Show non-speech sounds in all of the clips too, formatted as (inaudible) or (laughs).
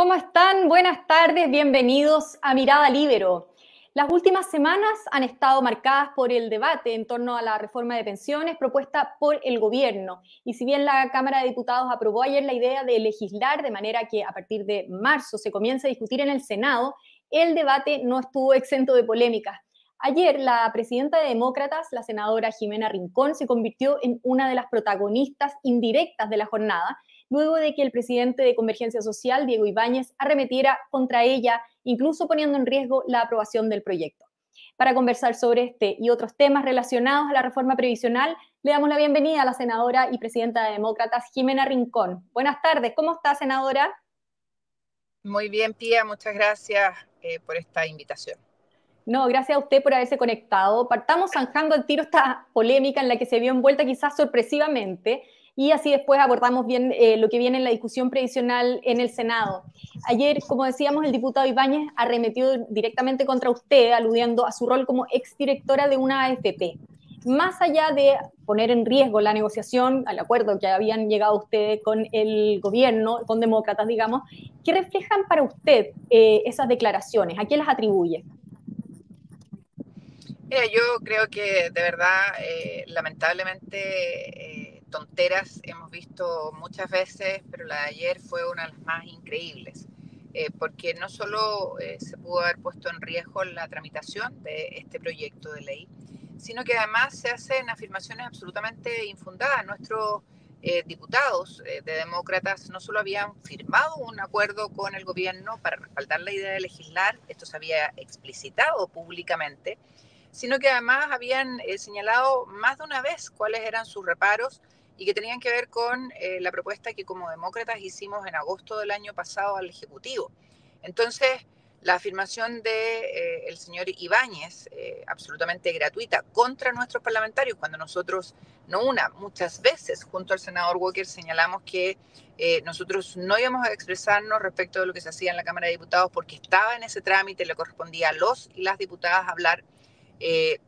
¿Cómo están? Buenas tardes, bienvenidos a Mirada Libero. Las últimas semanas han estado marcadas por el debate en torno a la reforma de pensiones propuesta por el gobierno. Y si bien la Cámara de Diputados aprobó ayer la idea de legislar de manera que a partir de marzo se comience a discutir en el Senado, el debate no estuvo exento de polémicas. Ayer, la presidenta de Demócratas, la senadora Jimena Rincón, se convirtió en una de las protagonistas indirectas de la jornada, luego de que el presidente de Convergencia Social, Diego Ibáñez, arremetiera contra ella, incluso poniendo en riesgo la aprobación del proyecto. Para conversar sobre este y otros temas relacionados a la reforma previsional, le damos la bienvenida a la senadora y presidenta de Demócratas, Jimena Rincón. Buenas tardes, ¿cómo está, senadora? Muy bien, Pía, muchas gracias eh, por esta invitación. No, gracias a usted por haberse conectado. Partamos zanjando el tiro esta polémica en la que se vio envuelta quizás sorpresivamente y así después abordamos bien eh, lo que viene en la discusión previsional en el Senado. Ayer, como decíamos, el diputado Ibáñez arremetió directamente contra usted, aludiendo a su rol como exdirectora de una AFP. Más allá de poner en riesgo la negociación, al acuerdo que habían llegado ustedes con el gobierno, con demócratas, digamos, ¿qué reflejan para usted eh, esas declaraciones? ¿A qué las atribuye? Mira, yo creo que de verdad, eh, lamentablemente, eh, tonteras hemos visto muchas veces, pero la de ayer fue una de las más increíbles, eh, porque no solo se pudo haber puesto en riesgo la tramitación de este proyecto de ley, sino que además se hacen afirmaciones absolutamente infundadas. Nuestros diputados de demócratas no solo habían firmado un acuerdo con el gobierno para respaldar la idea de legislar, esto se había explicitado públicamente, sino que además habían eh, señalado más de una vez cuáles eran sus reparos y que tenían que ver con eh, la propuesta que como demócratas hicimos en agosto del año pasado al Ejecutivo. Entonces, la afirmación de, eh, señor Ibáñez, absolutamente gratuita, contra nuestros parlamentarios, cuando nosotros, no una, muchas veces, junto al senador Walker, señalamos que nosotros no íbamos a expresarnos respecto de lo que se hacía en la Cámara de Diputados porque estaba en ese trámite, le correspondía a los y las diputadas hablar eh,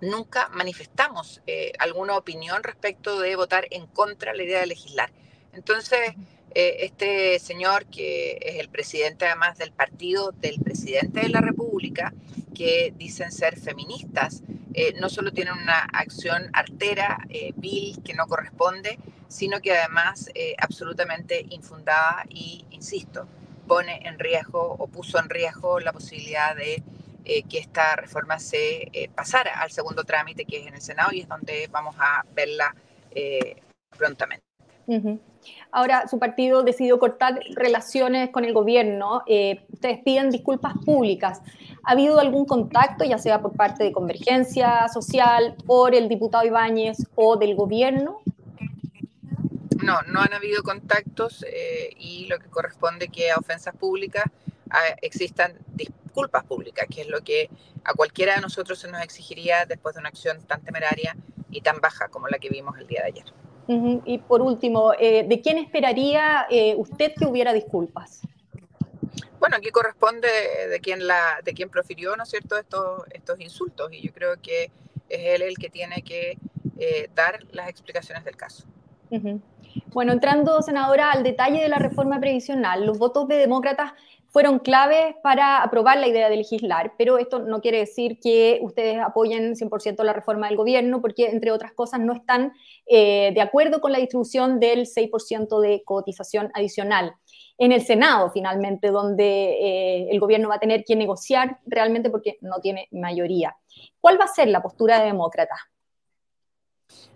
nunca manifestamos eh, alguna opinión respecto de votar en contra de la idea de legislar. Entonces, eh, este señor, que es el presidente además del partido del presidente de la República, que dicen ser feministas, no solo tiene una acción artera, vil, que no corresponde, sino que además absolutamente infundada y, insisto, pone en riesgo o puso en riesgo la posibilidad de eh, que esta reforma se eh, pasara al segundo trámite que es en el Senado y es donde vamos a verla eh, prontamente. Ahora, su partido decidió cortar relaciones con el gobierno. ustedes piden disculpas públicas. ¿Ha habido algún contacto, ya sea por parte de Convergencia Social, por el diputado Ibáñez o del gobierno? No, no han habido contactos y lo que corresponde que a ofensas públicas ah, existan disputas culpas públicas, que es lo que a cualquiera de nosotros se nos exigiría después de una acción tan temeraria y tan baja como la que vimos el día de ayer. Y por último, eh, ¿de quién esperaría eh, usted que hubiera disculpas? Bueno, aquí corresponde de quien, la, de quien profirió, ¿no es cierto?, estos, estos insultos y yo creo que es él el que tiene que eh, dar las explicaciones del caso. Bueno, entrando, senadora, al detalle de la reforma previsional, los votos de demócratas fueron claves para aprobar la idea de legislar, pero esto no quiere decir que ustedes apoyen 100% la reforma del gobierno, porque entre otras cosas no están eh, de acuerdo con la distribución del 6% de cotización adicional. En el Senado, finalmente, donde eh, el gobierno va a tener que negociar realmente porque no tiene mayoría. ¿Cuál va a ser la postura de demócrata?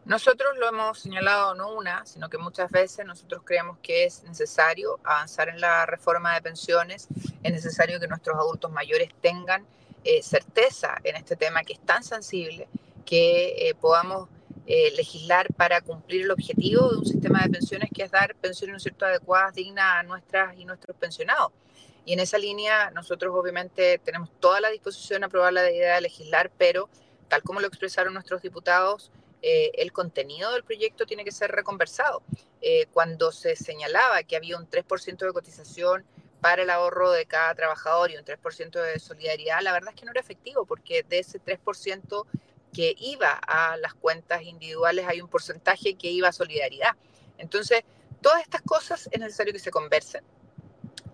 Nosotros lo hemos señalado no una, sino que muchas veces nosotros creemos que es necesario avanzar en la reforma de pensiones, es necesario que nuestros adultos mayores tengan eh, certeza en este tema que es tan sensible, que eh, podamos eh, legislar para cumplir el objetivo de un sistema de pensiones que es dar pensiones ¿no cierto? adecuadas, dignas a nuestras y nuestros pensionados. Y en esa línea nosotros obviamente tenemos toda la disposición a aprobar la idea de legislar, pero tal como lo expresaron nuestros diputados, eh, el contenido del proyecto tiene que ser reconversado. Eh, cuando se señalaba que había un 3% de cotización para el ahorro de cada trabajador y un 3% de solidaridad, la verdad es que no era efectivo, porque de ese 3% que iba a las cuentas individuales hay un porcentaje que iba a solidaridad. Entonces, todas estas cosas es necesario que se conversen.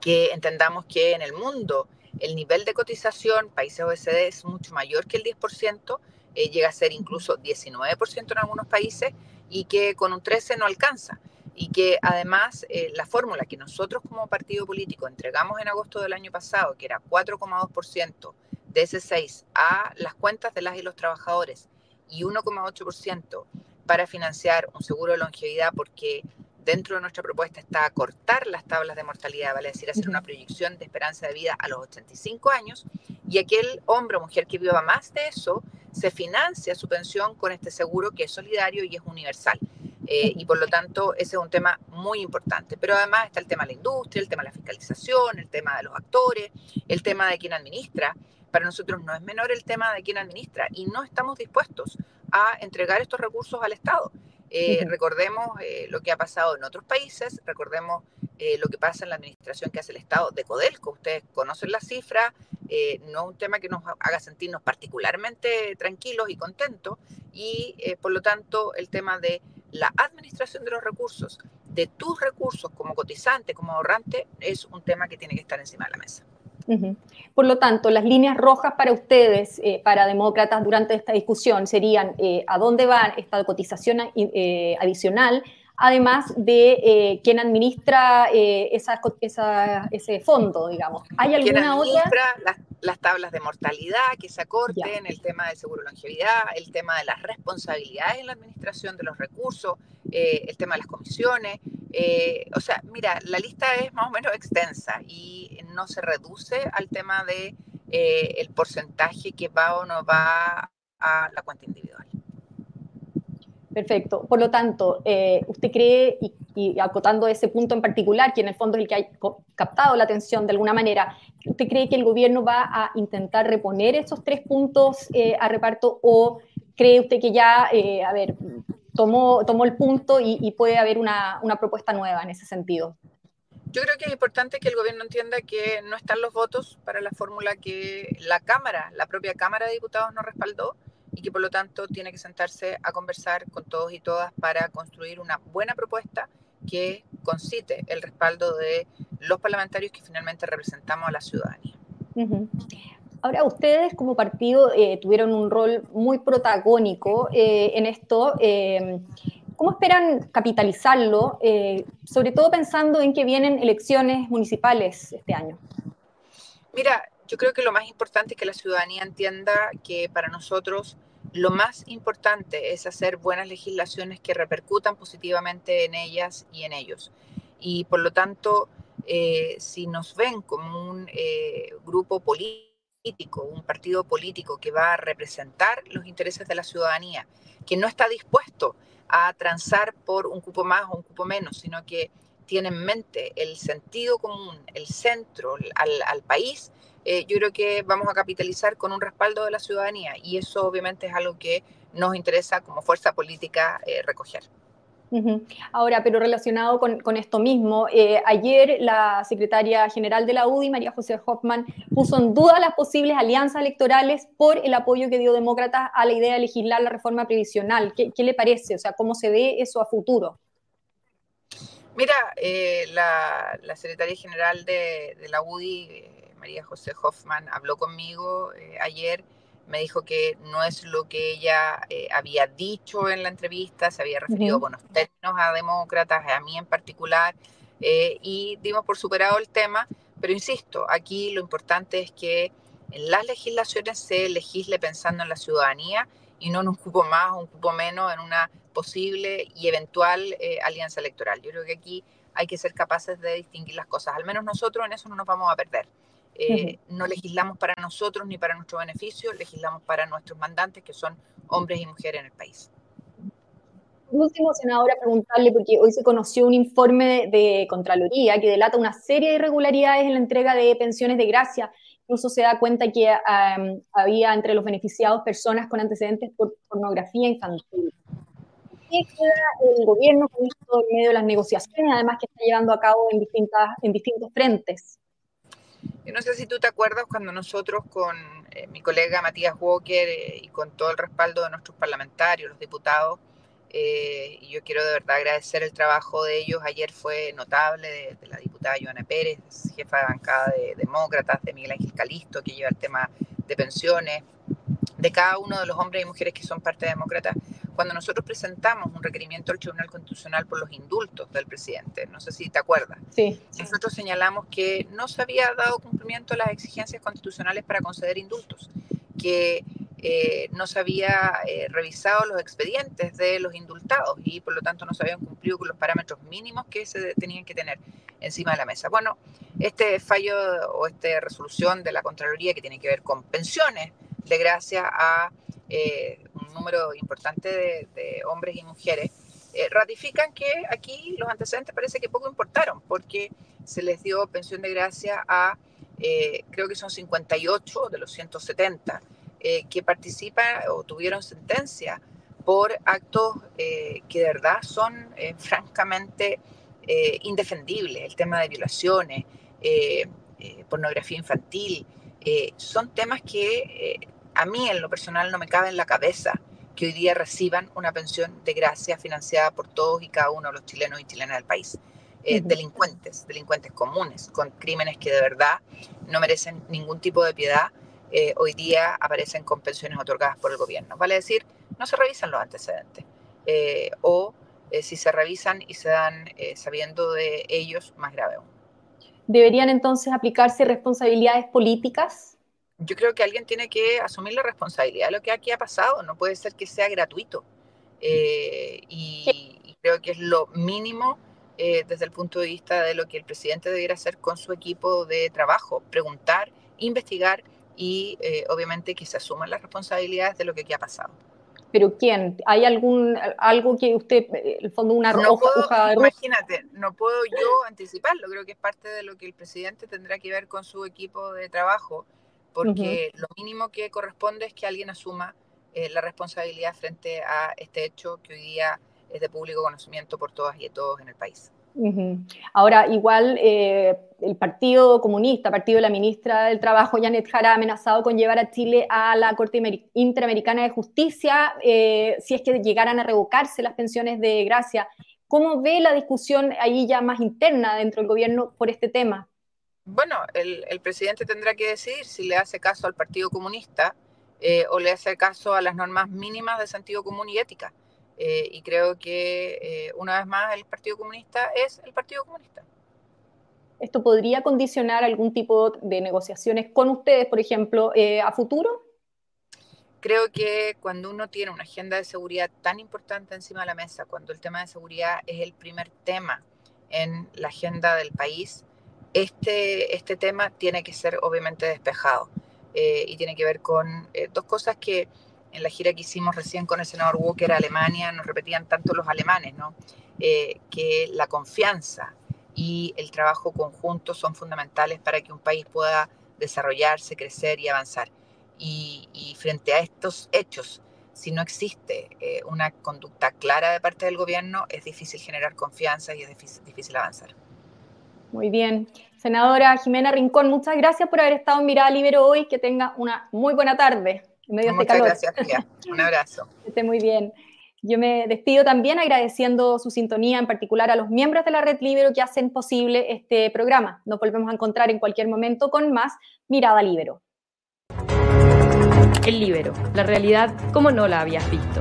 que entendamos que en el mundo el nivel de cotización, países OECD, es mucho mayor que el 10%, eh, llega a ser incluso 19% en algunos países y que con un 13% no alcanza. Y que además eh, la fórmula que nosotros como partido político entregamos en agosto del año pasado, que era 4,2% de ese 6 a las cuentas de las y los trabajadores y 1,8% para financiar un seguro de longevidad, porque dentro de nuestra propuesta está cortar las tablas de mortalidad, vale decir, hacer una proyección de esperanza de vida a los 85 años, y aquel hombre o mujer que viva más de eso se financia su pensión con este seguro que es solidario y es universal. Eh, y por lo tanto, ese es un tema muy importante. Pero además está el tema de la industria, el tema de la fiscalización, el tema de los actores, el tema de quién administra. Para nosotros no es menor el tema de quién administra y no estamos dispuestos a entregar estos recursos al Estado. Eh, recordemos eh, lo que ha pasado en otros países, recordemos eh, lo que pasa en la administración que hace el Estado de Codelco. Ustedes conocen la cifra, no es un tema que nos haga sentirnos particularmente tranquilos y contentos, y por lo tanto el tema de la administración de los recursos, de tus recursos como cotizante, como ahorrante, es un tema que tiene que estar encima de la mesa. Por lo tanto, las líneas rojas para ustedes, eh, para demócratas, durante esta discusión serían eh, a dónde va esta cotización eh, adicional, además de quién administra ese fondo, digamos. ¿Hay alguna otra? Las, las, tablas de mortalidad que se acorten, el tema del seguro de longevidad, el tema de las responsabilidades en la administración de los recursos, el tema de las comisiones, eh, o sea, mira, la lista es más o menos extensa y no se reduce al tema de eh, el porcentaje que va o no va a la cuenta individual. Perfecto. Por lo tanto, eh, ¿usted cree, y, acotando ese punto en particular, que en el fondo es el que ha captado la atención de alguna manera, ¿usted cree que el gobierno va a intentar reponer esos tres puntos a reparto o cree usted que ya, a ver, tomó, tomó el punto y, puede haber una, una, propuesta nueva en ese sentido. Yo creo que es importante que el gobierno entienda que no están los votos para la fórmula que la Cámara, la propia Cámara de Diputados no respaldó y que por lo tanto tiene que sentarse a conversar con todos y todas para construir una buena propuesta que concite el respaldo de los parlamentarios que finalmente representamos a la ciudadanía. Ahora, ustedes como partido eh, tuvieron un rol muy protagónico eh, en esto. Eh, ¿Cómo esperan capitalizarlo, sobre todo pensando en que vienen elecciones municipales este año? Mira, yo creo que lo más importante es que la ciudadanía entienda que para nosotros lo más importante es hacer buenas legislaciones que repercutan positivamente en ellas y en ellos. Y por lo tanto, si nos ven como un grupo político, un partido político que va a representar los intereses de la ciudadanía, que no está dispuesto a transar por un cupo más o un cupo menos, sino que tiene en mente el sentido común, el centro al, país, eh, yo creo que vamos a capitalizar con un respaldo de la ciudadanía y eso obviamente es algo que nos interesa como fuerza política eh, recoger. Ahora, pero relacionado con, esto mismo, eh, ayer la secretaria general de la UDI, María José Hoffman, puso en duda las posibles alianzas electorales por el apoyo que dio Demócratas a la idea de legislar la reforma previsional. ¿Qué, le parece? O sea, ¿cómo se ve eso a futuro? Mira, eh, la, secretaria general de, la UDI, eh, María José Hoffman, habló conmigo ayer me dijo que no es lo que ella eh, había dicho en la entrevista, se había referido a buenos términos a demócratas, a mí en particular, eh, y dimos por superado el tema, pero insisto, aquí lo importante es que en las legislaciones se legisle pensando en la ciudadanía y no en un cupo más o un cupo menos, en una posible y eventual eh, alianza electoral. Yo creo que aquí hay que ser capaces de distinguir las cosas, al menos nosotros en eso no nos vamos a perder. Eh, no legislamos para nosotros ni para nuestro beneficio, legislamos para nuestros mandantes, que son hombres y mujeres en el país. Por último, senadora, preguntarle, porque hoy se conoció un informe de Contraloría que delata una serie de irregularidades en la entrega de pensiones de gracia. Incluso se da cuenta que había entre los beneficiados personas con antecedentes por pornografía infantil. ¿Qué queda el gobierno en medio de las negociaciones, además que está llevando a cabo en, distintas, en distintos frentes? Yo no sé si tú te acuerdas cuando nosotros con eh, mi colega Matías Walker eh, y con todo el respaldo de nuestros parlamentarios, los diputados, Eh, y yo quiero de verdad agradecer el trabajo de ellos. Ayer fue notable de, la diputada Joana Pérez, jefa de bancada de demócratas, de Miguel Ángel Calisto, que lleva el tema de pensiones, de cada uno de los hombres y mujeres que son parte de demócratas, cuando nosotros presentamos un requerimiento al Tribunal Constitucional por los indultos del presidente, no sé si te acuerdas, sí. nosotros señalamos que no se había dado cumplimiento a las exigencias constitucionales para conceder indultos, que eh, no se había eh, revisado los expedientes de los indultados y por lo tanto no se habían cumplido con los parámetros mínimos que se tenían que tener encima de la mesa. Bueno, este fallo o esta resolución de la Contraloría que tiene que ver con pensiones, de gracia a eh, un número importante de, hombres y mujeres, ratifican que aquí los antecedentes parece que poco importaron, porque se les dio pensión de gracia a, creo que son 58 de los 170 eh, que participan o tuvieron sentencia por actos eh, que de verdad son eh, francamente indefendibles, el tema de violaciones, pornografía infantil, son temas que a mí en lo personal no me cabe en la cabeza que hoy día reciban una pensión de gracia financiada por todos y cada uno de los chilenos y chilenas del país. delincuentes, delincuentes comunes, con crímenes que de verdad no merecen ningún tipo de piedad eh, hoy día aparecen con pensiones otorgadas por el gobierno. Vale decir, no se revisan los antecedentes. Eh, o eh, si se revisan y se dan sabiendo de ellos, más grave aún. ¿Deberían entonces aplicarse responsabilidades políticas? Yo creo que alguien tiene que asumir la responsabilidad de lo que aquí ha pasado. No puede ser que sea gratuito. y, y, creo que es lo mínimo desde el punto de vista de lo que el presidente debiera hacer con su equipo de trabajo. Preguntar, investigar y eh, obviamente que se asuman las responsabilidades de lo que aquí ha pasado. ¿Pero quién? ¿Hay algún algo que usted, el fondo, una no Imagínate, no puedo yo anticiparlo, creo que es parte de lo que el presidente tendrá que ver con su equipo de trabajo, porque lo mínimo que corresponde es que alguien asuma eh, la responsabilidad frente a este hecho que hoy día es de público conocimiento por todas y todos en el país. Ahora, igual eh, el Partido Comunista, partido de la ministra del Trabajo, Janet Jara, ha amenazado con llevar a Chile a la Corte Interamericana de Justicia eh, si es que llegaran a revocarse las pensiones de gracia. ¿Cómo ve la discusión ahí ya más interna dentro del gobierno por este tema? Bueno, el, presidente tendrá que decidir si le hace caso al Partido Comunista eh, o le hace caso a las normas mínimas de sentido común y ética. Eh, y creo que eh, una vez más el Partido Comunista es el Partido Comunista. ¿Esto podría condicionar algún tipo de negociaciones con ustedes, por ejemplo, eh, a futuro? Creo que cuando uno tiene una agenda de seguridad tan importante encima de la mesa, cuando el tema de seguridad es el primer tema en la agenda del país, este, este tema tiene que ser obviamente despejado y tiene que ver con dos cosas que en la gira que hicimos recién con el senador Walker a Alemania, nos repetían tanto los alemanes, ¿no? Eh, que la confianza y el trabajo conjunto son fundamentales para que un país pueda desarrollarse, crecer y avanzar. Y, frente a estos hechos, si no existe eh, una conducta clara de parte del gobierno, es difícil generar confianza y es difícil, difícil avanzar. Muy bien. Senadora Jimena Rincón, muchas gracias por haber estado en Mirada Libero hoy. Que tenga una muy buena tarde. Este Muchas gracias, tía. Un (laughs) abrazo. que esté muy bien. Yo me despido también agradeciendo su sintonía, en particular a los miembros de la Red Libero que hacen posible este programa. Nos volvemos a encontrar en cualquier momento con más Mirada Libero. El Libero, la realidad como no la habías visto.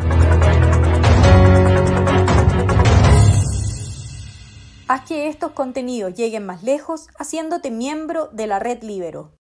Haz que estos contenidos lleguen más lejos haciéndote miembro de la Red Libero.